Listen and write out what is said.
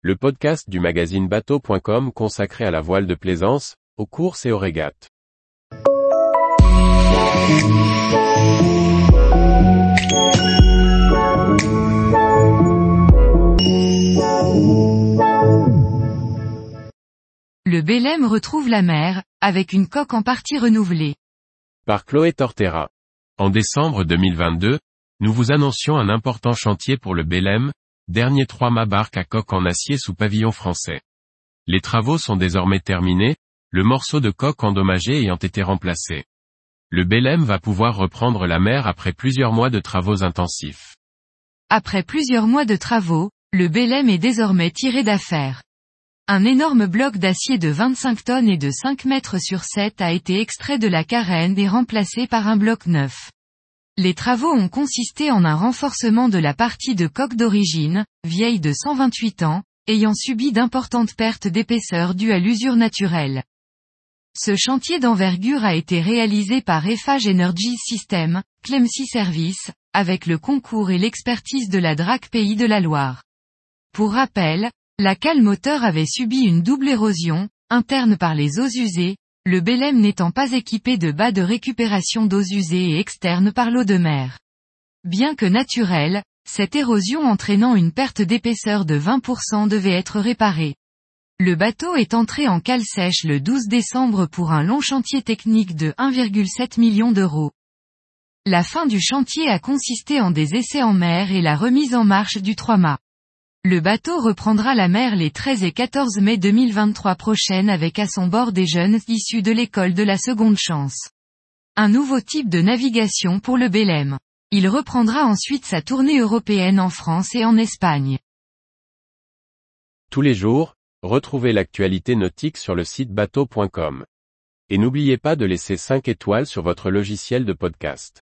le podcast du magazine bateau.com consacré à la voile de plaisance, aux courses et aux régates. Le Bélème retrouve la mer, avec une coque en partie renouvelée. Par Chloé Tortera. En décembre 2022, nous vous annoncions un important chantier pour le Bélème, dernier trois-mâts barque à coque en acier sous pavillon français. Les travaux sont désormais terminés, le morceau de coque endommagé ayant été remplacé. Le Bélème va pouvoir reprendre la mer après plusieurs mois de travaux intensifs. Après plusieurs mois de travaux, le Bélème est désormais tiré d'affaire. Un énorme bloc d'acier de 25 tonnes et de 5 mètres sur 7 a été extrait de la carène et remplacé par un bloc neuf. Les travaux ont consisté en un renforcement de la partie de coque d'origine, vieille de 128 ans, ayant subi d'importantes pertes d'épaisseur dues à l'usure naturelle. Ce chantier d'envergure a été réalisé par Eiffage Energy System, Clemcy Service, avec le concours et l'expertise de la DRAC Pays de la Loire. Pour rappel, la cale moteur avait subi une double érosion, interne par les eaux usées, le Bélème n'étant pas équipé de bas de récupération d'eaux usées et externe par l'eau de mer. Bien que naturelle, cette érosion entraînant une perte d'épaisseur de 20% devait être réparée. Le bateau est entré en cale sèche le 12 décembre pour un long chantier technique de 1,7 million d'euros. La fin du chantier a consisté en des essais en mer et la remise en marche du 3 mâts. Le bateau reprendra la mer les 13 et 14 mai 2023 prochaines avec à son bord des jeunes issus de l'école de la seconde chance. Un nouveau type de navigation pour le Bélème. Il reprendra ensuite sa tournée européenne en France et en Espagne. Tous les jours, retrouvez l'actualité nautique sur le site bateau.com. Et n'oubliez pas de laisser 5 étoiles sur votre logiciel de podcast.